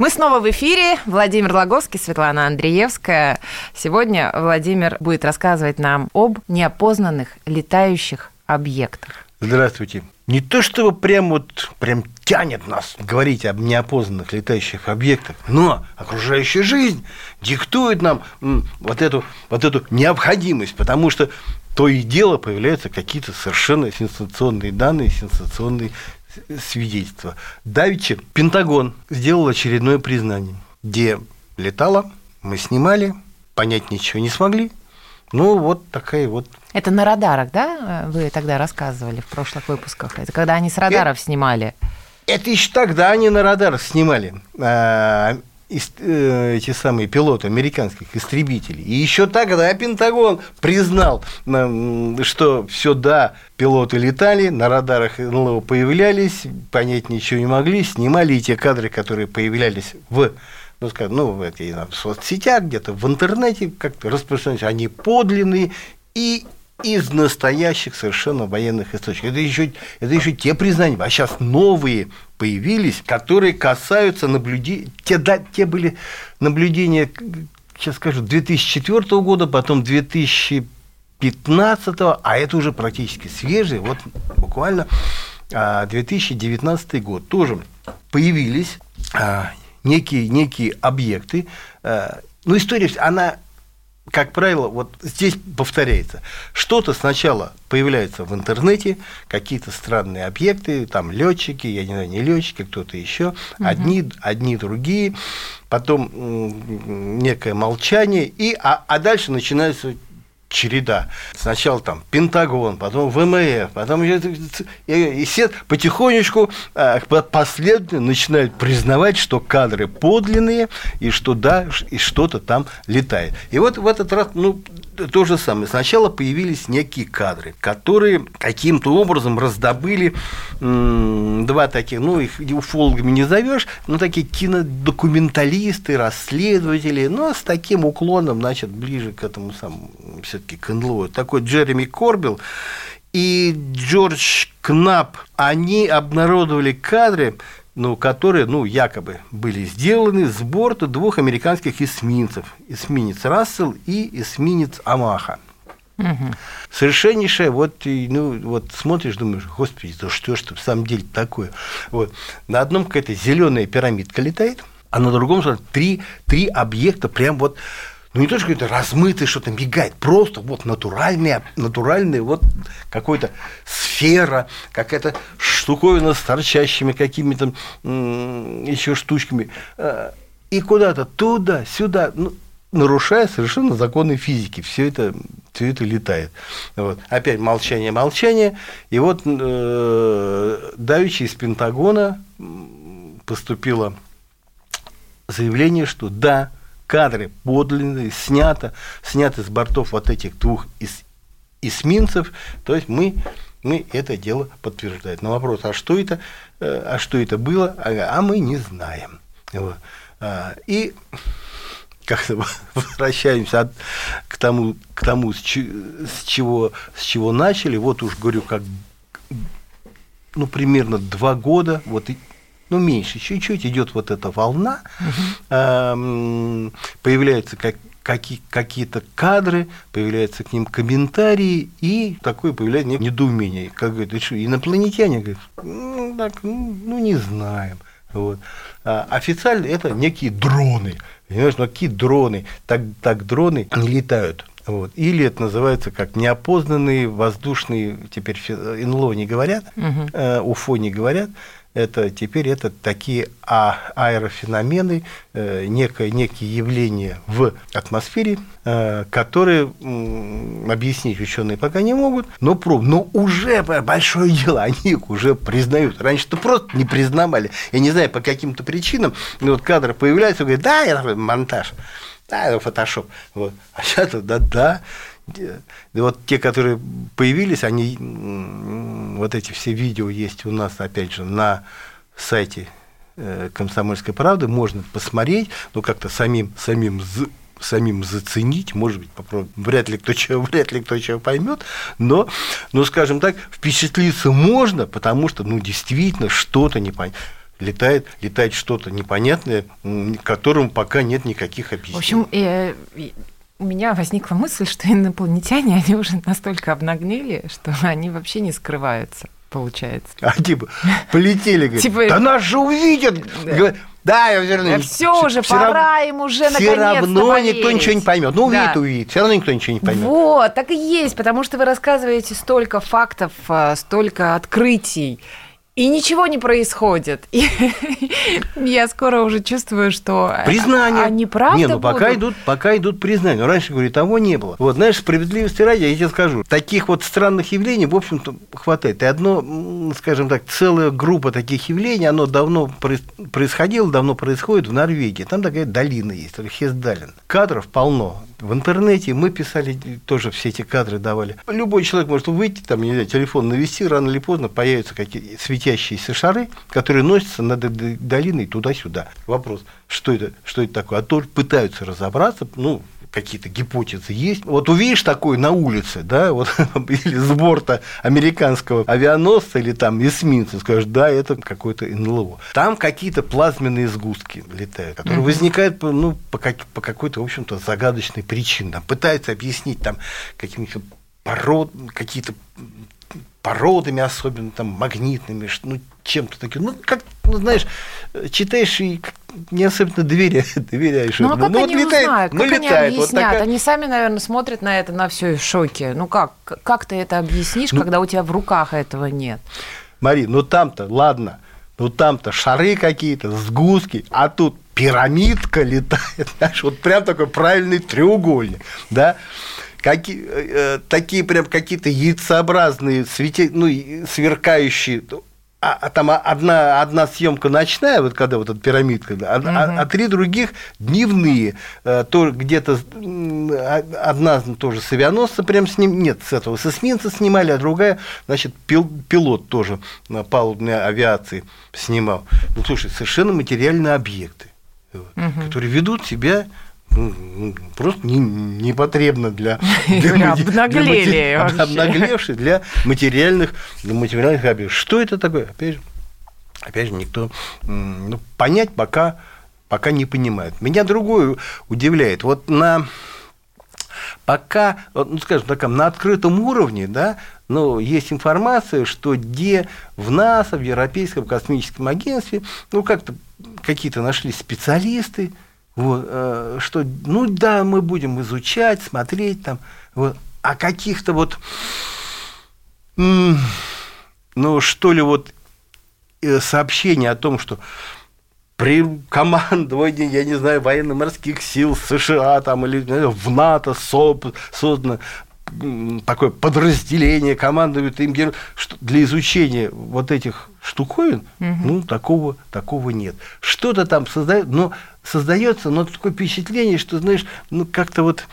Мы снова в эфире. Владимир Логовский, Светлана Андреевская. Сегодня Владимир будет рассказывать нам об неопознанных летающих объектах. Здравствуйте. Не то чтобы прям вот прям тянет нас говорить об неопознанных летающих объектах, но окружающая жизнь диктует нам вот эту, вот эту необходимость, потому что то и дело появляются какие-то совершенно сенсационные данные, сенсационные свидетельства. Давичи Пентагон сделал очередное признание, где летало, мы снимали, понять ничего не смогли. Ну, вот такая вот Это на радарах, да? Вы тогда рассказывали в прошлых выпусках. Это когда они с радаров снимали. Это еще тогда они на радарах снимали э, эти самые пилоты американских истребителей. И еще тогда Пентагон признал, что все да, пилоты летали, на радарах НЛО появлялись, понять ничего не могли, снимали и те кадры, которые появлялись в ну, скажем, ну, в, этой, в соцсетях, где-то в интернете как-то распространялись, они подлинные и из настоящих совершенно военных источников. Это еще, это еще те признания, а сейчас новые появились, которые касаются наблюдений, те, да, те были наблюдения, сейчас скажу, 2004 года, потом 2015, а это уже практически свежие, вот буквально а, 2019 год тоже появились а, некие, некие объекты. А, Ну, история, она как правило, вот здесь повторяется. Что-то сначала появляется в интернете, какие-то странные объекты, там летчики, я не знаю, не летчики, кто-то еще, одни, одни, другие, потом некое молчание, и, а, а дальше начинается череда. Сначала там Пентагон, потом ВМФ, потом и, и все потихонечку а, по- последовательно начинают признавать, что кадры подлинные и что да, и что-то там летает. И вот в этот раз, ну, то же самое. Сначала появились некие кадры, которые каким-то образом раздобыли два таких, ну, их уфологами не зовешь, но такие кинодокументалисты, расследователи, но с таким уклоном, значит, ближе к этому самому, все-таки к НЛО. Такой Джереми Корбил и Джордж Кнап, они обнародовали кадры, ну, которые, ну, якобы были сделаны с борта двух американских эсминцев. Эсминец Рассел и эсминец Амаха. Совершеннейшее, вот, и, ну, вот смотришь, думаешь, господи, да что ж в самом деле такое? Вот. На одном какая-то зеленая пирамидка летает, а на другом смотри, три, три объекта прям вот, ну не то, что какое-то размытое что-то мигает, просто вот натуральная, натуральная вот какой-то сфера, какая-то штуковина с торчащими какими-то еще штучками. Э, И куда-то туда, сюда, ну, нарушая совершенно законы физики. Все это, все это летает. Вот. Опять молчание, молчание. И вот э, давеча из Пентагона поступило заявление, что да, кадры подлинные, снято, сняты с бортов вот этих двух эс- эсминцев, то есть мы, мы это дело подтверждаем. На вопрос, а что это, э, а что это было, а, а мы не знаем. Вот. А, И как-то возвращаемся от- к тому, к тому с, чи- с чего, с чего начали. Вот уж говорю, как ну, примерно два года, вот, и- ну, меньше, чуть-чуть идет вот эта волна, эм, появляются как, какие, какие-то кадры, появляются к ним комментарии, и такое появляется не- недоумение. Как говорят, «Вы что, инопланетяне? Говорят, ну, так, ну, ну, не знаем. Вот. А официально это некие дроны. Понимаешь, ну какие дроны? Так, так дроны не летают. Вот. Или это называется как неопознанные воздушные, теперь фи- НЛО не говорят, э, УФО не говорят, это теперь это такие а, аэрофеномены, э, некое, некие явления в атмосфере, э, которые м, объяснить ученые пока не могут, но, проб, но уже большое дело, они их уже признают. Раньше-то просто не признавали. Я не знаю, по каким-то причинам, но вот кадры появляются, говорят, да, такой, монтаж. да, это фотошоп. Вот. А сейчас да, да. И вот те, которые появились, они, вот эти все видео есть у нас, опять же, на сайте э, «Комсомольской правды», можно посмотреть, ну, как-то самим, самим самим заценить, может быть, попробовать. Вряд ли кто чего, вряд ли кто чего поймет, но, но, скажем так, впечатлиться можно, потому что, ну, действительно, что-то непонятно летает, летает что-то непонятное, которому пока нет никаких объяснений. В общем, э, у меня возникла мысль, что инопланетяне, они уже настолько обнаглели, что они вообще не скрываются получается. А типа полетели, говорит, типа... да нас же увидят. Да. Да, я верну. Да все уже, все пора рав... им уже Все равно поверить. никто ничего не поймет. Ну, увидит, да. увидит. Все равно никто ничего не поймет. Вот, так и есть, потому что вы рассказываете столько фактов, а, столько открытий и ничего не происходит. И я скоро уже чувствую, что признание. они правда Не, ну пока идут, пока идут признания. Раньше, говорю, того не было. Вот, знаешь, справедливости ради, я тебе скажу, таких вот странных явлений, в общем-то, хватает. И одно, скажем так, целая группа таких явлений, оно давно происходило, давно происходит в Норвегии. Там такая долина есть, Хесдалин. Кадров полно. В интернете мы писали, тоже все эти кадры давали. Любой человек может выйти, там, не знаю, телефон навести, рано или поздно появятся какие светящиеся шары, которые носятся над долиной туда-сюда. Вопрос, что это, что это такое? А то пытаются разобраться, ну, какие-то гипотезы есть. Вот увидишь такой на улице, да, вот, или с борта американского авианосца или там эсминца, скажешь, да, это какой-то НЛО. Там какие-то плазменные сгустки летают, которые mm-hmm. возникают ну, по, как, по какой-то, в общем-то, загадочной причине. Там пытаются объяснить там какими-то пород, какие-то породами особенно, там, магнитными, ну, чем-то таким. Ну, как, ну, знаешь, читаешь и не особенно доверяешь. доверяешь ну, а как ну, они вот летает, узнают, ну, как летает, они объяснят? Вот такая... Они сами, наверное, смотрят на это, на все в шоке. Ну, как? Как ты это объяснишь, ну, когда у тебя в руках этого нет? Мари, ну, там-то, ладно, ну, там-то шары какие-то, сгустки, а тут пирамидка летает, знаешь, вот прям такой правильный треугольник, да, какие, э, такие прям какие-то яйцеобразные, свете, ну, сверкающие, а, а там одна, одна съемка ночная, вот когда вот эта пирамидка, а, угу. а, а три других дневные. Э, то где-то а, одна тоже с авианосца прям с ним, нет, с этого, с эсминца снимали, а другая, значит, пил, пилот тоже на палубной авиации снимал. Ну, слушай, совершенно материальные объекты, угу. которые ведут себя просто не, непотребно для, для, обнаглели для, обнаглевший для материальных, для материальных объектов. Что это такое? Опять же, опять же никто ну, понять пока, пока не понимает. Меня другое удивляет. Вот на пока, ну, скажем так, на открытом уровне, да, но есть информация, что где в НАСА, в Европейском космическом агентстве, ну, как-то какие-то нашли специалисты, вот, э, что, ну да, мы будем изучать, смотреть там, вот, а каких-то вот, ну что ли, вот э, сообщения о том, что при командовании, я не знаю, военно-морских сил США там, или в НАТО создано такое подразделение, командует им что для изучения вот этих штуковин, угу. ну, такого, такого нет. Что-то там создает, но создается, но такое впечатление, что, знаешь, ну, как-то вот,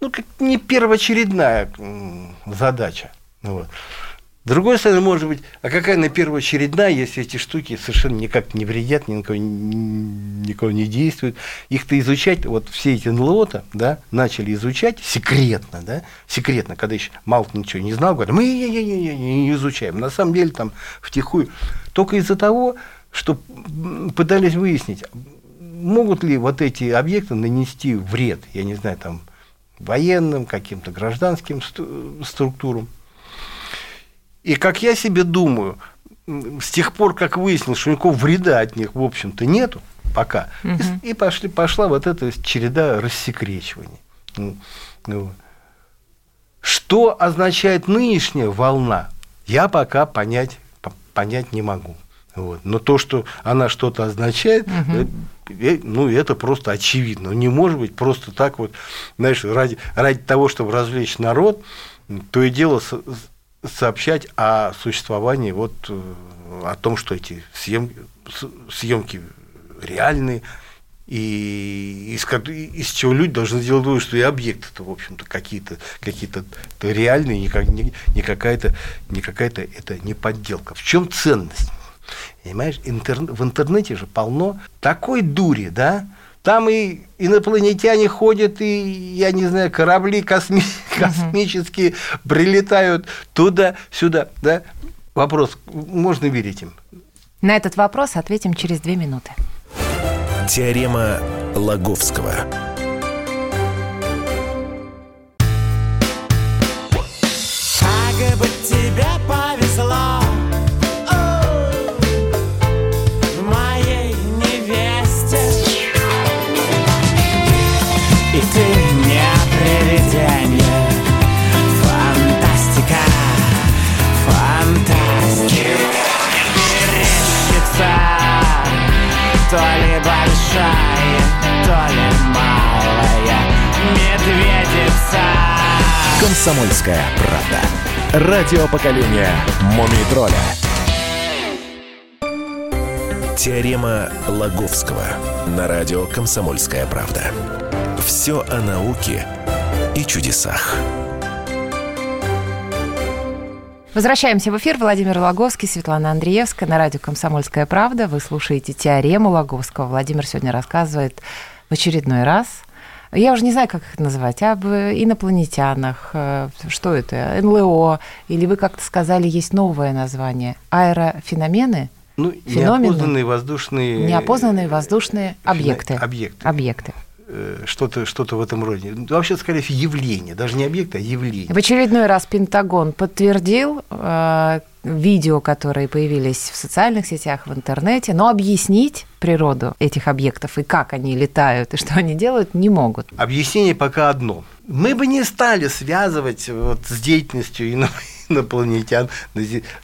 ну, как не первоочередная задача. Вот. С другой стороны, может быть, а какая на первоочередная, если эти штуки совершенно никак не вредят, никого, никого не действуют. Их-то изучать, вот все эти НЛО-то, да, начали изучать секретно, да, секретно, когда еще мало ничего не знал, говорят, мы не, не, не, не, не изучаем. На самом деле там втихую. Только из-за того, что пытались выяснить, могут ли вот эти объекты нанести вред, я не знаю, там, военным, каким-то гражданским структурам. И как я себе думаю, с тех пор, как выяснилось, что никакого вреда от них, в общем-то, нету пока, угу. и, и пошли, пошла вот эта череда рассекречиваний. Ну, ну. Что означает нынешняя волна, я пока понять, понять не могу. Вот. Но то, что она что-то означает, угу. ну, это просто очевидно. Не может быть просто так вот, знаешь, ради, ради того, чтобы развлечь народ, то и дело сообщать о существовании, вот, э, о том, что эти съемки, съемки реальные, и из, из чего люди должны сделать вывод, что и объекты-то, в общем-то, какие-то какие реальные, не, как, не, не какая-то не какая-то это не подделка. В чем ценность? Понимаешь, интер, в интернете же полно такой дури, да? Там и инопланетяне ходят, и, я не знаю, корабли косми, космические угу. прилетают туда-сюда, да? Вопрос, можно верить им? На этот вопрос ответим через две минуты. Теорема Лаговского. Комсомольская правда. Радио поколения Мумий тролля. Теорема Лаговского на радио Комсомольская правда. Все о науке и чудесах. Возвращаемся в эфир. Владимир Логовский, Светлана Андреевская на радио «Комсомольская правда». Вы слушаете теорему Логовского. Владимир сегодня рассказывает в очередной раз. Я уже не знаю, как их называть. Об инопланетянах. Э, что это? НЛО. Или вы как-то сказали, есть новое название. Аэрофеномены? Ну, Феномены? неопознанные воздушные... Неопознанные воздушные объекты. Объекты. Объекты. Э, что-то что в этом роде. Вообще, скорее всего, явление, даже не объект, а явление. В очередной раз Пентагон подтвердил э, видео, которые появились в социальных сетях, в интернете, но объяснить природу этих объектов и как они летают и что они делают, не могут. Объяснение пока одно. Мы бы не стали связывать вот с деятельностью инопланетян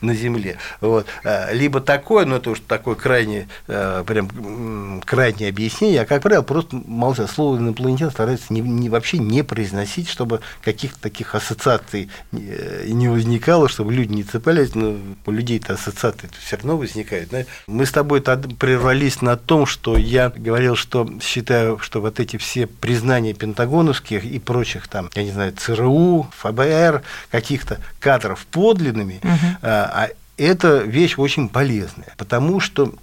на Земле. Вот. Э, либо такое, но это уж такое крайне, э, прям крайнее объяснение, я, как правило, просто молчал. Слово инопланетян старается не, не, вообще не произносить, чтобы каких-то таких ассоциаций э, не возникало, чтобы люди не цеплялись, но у людей-то ассоциации все равно возникают. Мы с тобой прервались на том, что я говорил, что считаю, что вот эти все признания пентагоновских и прочих там, я не знаю, ЦРУ, ФБР, каких-то кадров, авторов подлинными, угу. а это вещь очень полезная, потому что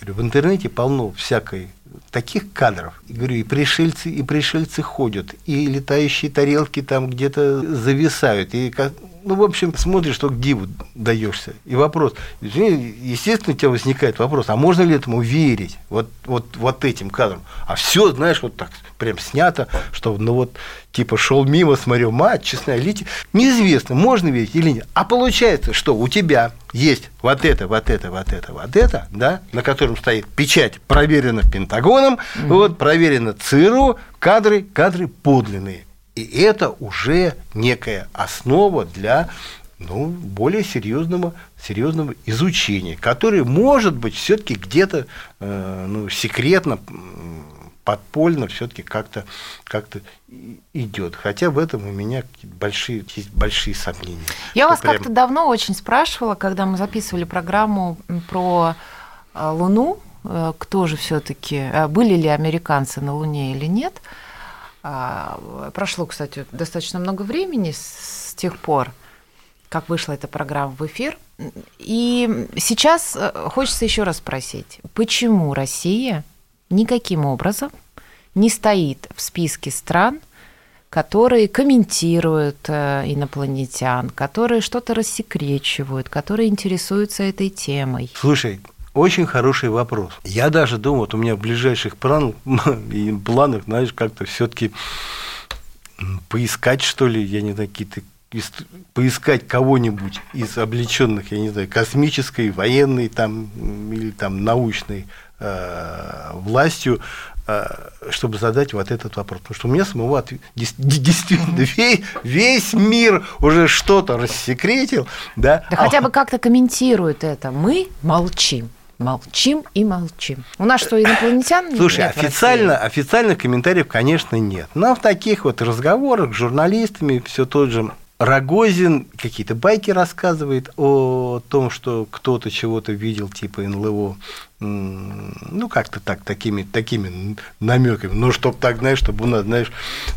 говорю, в интернете полно всякой таких кадров. И говорю, и пришельцы, и пришельцы ходят, и летающие тарелки там где-то зависают, и ну, в общем, смотришь, что к диву даешься. И вопрос, естественно, у тебя возникает вопрос, а можно ли этому верить, вот, вот, вот этим кадрам? А все, знаешь, вот так прям снято, что ну вот типа шел мимо, смотрел, мать, честная лития. Неизвестно, можно верить или нет. А получается, что у тебя есть вот это, вот это, вот это, вот это, да, на котором стоит печать, проверена Пентагоном, mm-hmm. вот, проверена ЦРУ, кадры, кадры подлинные. И это уже некая основа для ну, более серьезного, серьезного изучения, которое, может быть, все-таки где-то э, ну, секретно, подпольно все-таки как-то как идет. Хотя в этом у меня большие, есть большие сомнения. Я вас прям... как-то давно очень спрашивала, когда мы записывали программу про э, Луну, э, кто же все-таки, э, были ли американцы на Луне или нет. А, прошло, кстати, достаточно много времени с тех пор, как вышла эта программа в эфир. И сейчас э, хочется еще раз спросить, почему Россия никаким образом не стоит в списке стран, которые комментируют э, инопланетян, которые что-то рассекречивают, которые интересуются этой темой. Слушай, очень хороший вопрос. Я даже думаю, вот у меня в ближайших планах, планах знаешь, как-то все-таки поискать, что ли, я не знаю, какие-то поискать кого-нибудь из облеченных, я не знаю, космической, военной там, или там научной э, властью, э, чтобы задать вот этот вопрос. Потому что у меня самого ответ, действительно весь, весь мир уже что-то рассекретил. Да, да хотя бы как-то комментирует это. Мы молчим. Молчим и молчим. У нас что, инопланетян Слушай, нет официально, официальных комментариев, конечно, нет. Но в таких вот разговорах с журналистами все тот же Рогозин какие-то байки рассказывает о том, что кто-то чего-то видел, типа НЛО. Ну, как-то так, такими, такими намеками. Ну, чтобы так, знаешь, чтобы у нас, знаешь,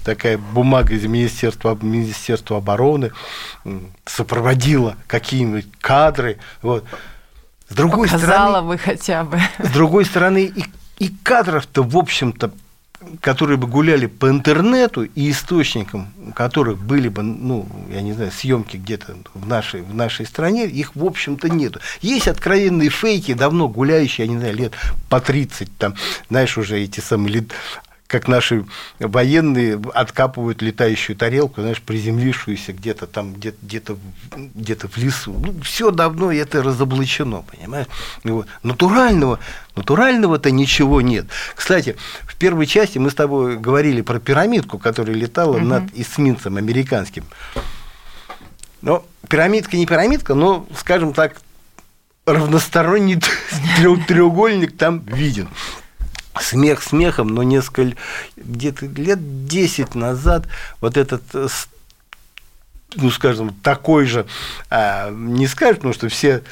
такая бумага из Министерства, Министерства обороны сопроводила какие-нибудь кадры. Вот. С другой Показала стороны, бы хотя бы. с другой стороны, и, и кадров-то, в общем-то, которые бы гуляли по интернету и источникам, у которых были бы, ну, я не знаю, съемки где-то в нашей, в нашей стране, их, в общем-то, нету. Есть откровенные фейки, давно гуляющие, я не знаю, лет по 30, там, знаешь, уже эти самые лет, как наши военные откапывают летающую тарелку, знаешь, приземлившуюся где-то там, где-то, в- где-то в лесу. Ну, все давно это разоблачено, понимаешь? И Вот. Натурального, натурального-то ничего нет. Кстати, в первой части мы с тобой говорили про пирамидку, которая летала Мгм. над эсминцем американским. Но пирамидка не пирамидка, но, скажем так, равносторонний треугольник там виден. Смех смехом, но несколько где-то лет 10 назад вот этот э, ну, скажем, такой же, а, не скажешь, потому что все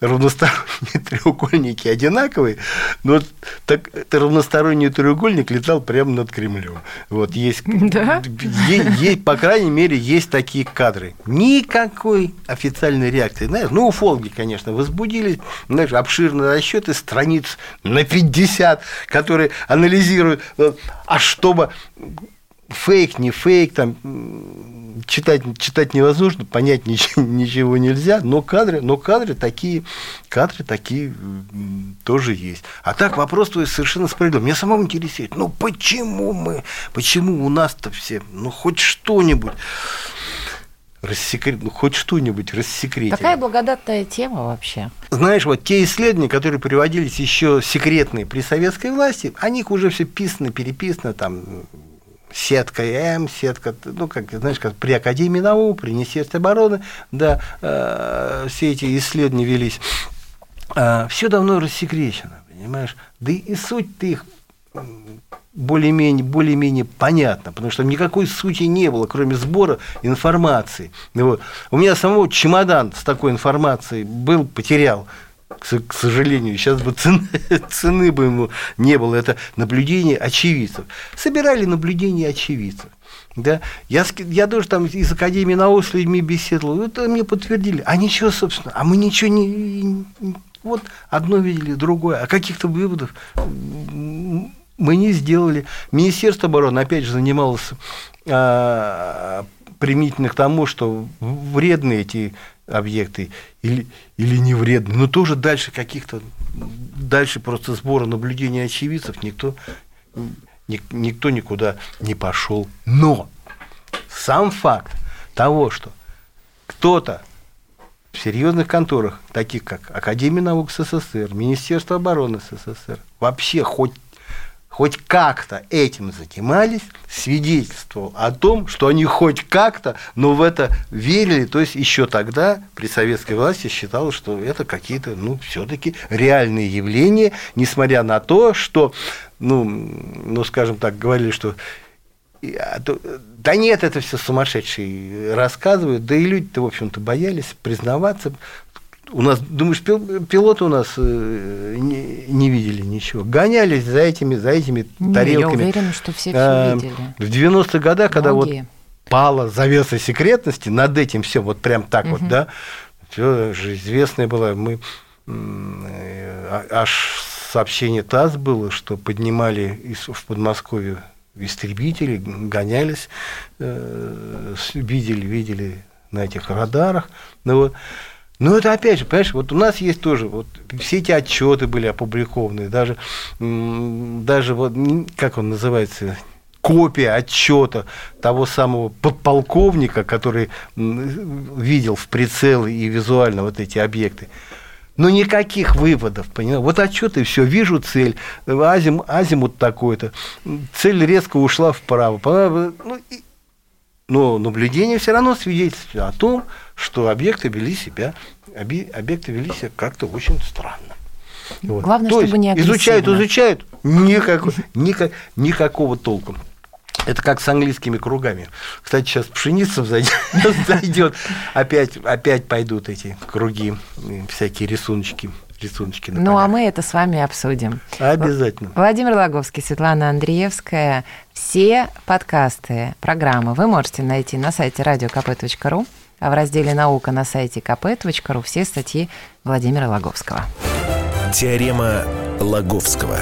равносторонние треугольники одинаковые, но так, равносторонний треугольник летал прямо над Кремлем. Вот есть, Да? е- есть, по крайней мере, есть такие кадры. Никакой официальной реакции. Знаешь, ну, уфологи, конечно, возбудились, знаешь, обширные расчеты, страниц на 50, которые анализируют, вот, а чтобы фейк, не фейк, там читать, читать невозможно, понять ничего, ничего нельзя, но кадры, но кадры такие, кадры такие тоже есть. А так вопрос твой совершенно справедливый. Меня самого интересует, ну почему мы, почему у нас-то все, ну хоть что-нибудь рассекрет, ну хоть что-нибудь рассекретили. Такая благодатная тема вообще. Знаешь, вот те исследования, которые приводились еще секретные при советской власти, о них уже все писано, переписано, там сетка М, сетка, ну, как, знаешь, как при Академии наук, при Министерстве обороны, да, э, все эти исследования велись. все давно рассекречено, понимаешь? Да и, и суть-то их более-менее, более-менее понятно, потому что никакой сути не было, кроме сбора информации. Вот. У меня самого чемодан с такой информацией был, потерял, к сожалению. Сейчас бы цены, цены бы ему не было. Это наблюдение очевидцев. Собирали наблюдения очевидцев. Да? Я, я тоже там из Академии наук с людьми беседовал, это мне подтвердили. А ничего, собственно, а мы ничего не... Вот одно видели, другое. А каких-то выводов мы не сделали. Министерство обороны, опять же, занималось а, применительно к тому, что вредны эти объекты или, или не вредны. Но тоже дальше каких-то, дальше просто сбора наблюдений очевидцев никто, ни- никто никуда не пошел. Но сам факт того, что кто-то в серьезных конторах, таких как Академия наук СССР, Министерство обороны СССР, вообще хоть хоть как-то этим занимались, свидетельствовал о том, что они хоть как-то, но в это верили, то есть еще тогда при советской власти считалось, что это какие-то, ну, все-таки реальные явления, несмотря на то, что, ну, ну, скажем так, говорили, что а да нет, это все сумасшедшие рассказывают, да и люди-то, в общем-то, боялись признаваться. У нас, думаешь, пил- пилоты у нас э, не, не видели ничего. Гонялись за этими, за этими Не, я тарелками. уверена, что все А, все видели. В 90-х годах, когда вот пала завеса секретности над этим все, вот прям так вот, Мгм. да, все же известное было, мы э, а- аж сообщение ТАСС было, что поднимали из- в Подмосковье истребители, гонялись, э, видели, видели на этих радарах, ну вот. Но это опять же, понимаешь, вот у нас есть тоже, вот все эти отчеты были опубликованы, даже, даже вот, как он называется, копия отчета того самого подполковника, который видел в прицелы и визуально вот эти объекты. Но никаких выводов, понимаешь? Вот отчеты, все, вижу цель, азим, азимут такой-то, цель резко ушла вправо. Ну, и- но наблюдение все равно свидетельствует о том, что объекты вели себя, объекты вели себя как-то очень странно. Вот. Главное, То чтобы не изучают, агрессивно. изучают, никакого, никак- никакого толку. Это как с английскими кругами. Кстати, сейчас пшеница зайдет, опять, опять пойдут эти круги, всякие рисуночки. рисуночки на ну, а мы это с вами обсудим. Обязательно. Владимир Логовский, Светлана Андреевская. Все подкасты, программы вы можете найти на сайте radiokp.ru, в разделе «Наука» на сайте kp.ru все статьи Владимира Логовского. Теорема Лаговского.